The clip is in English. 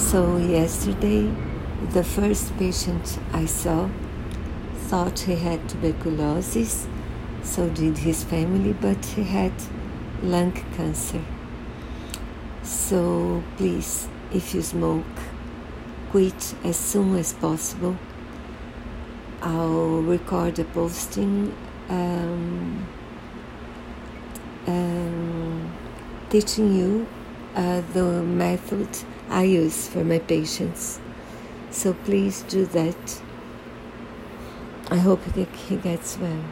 So, yesterday, the first patient I saw thought he had tuberculosis, so did his family, but he had lung cancer. So, please, if you smoke, quit as soon as possible. I'll record a posting um, um, teaching you the method I use for my patients. So please do that. I hope he gets well.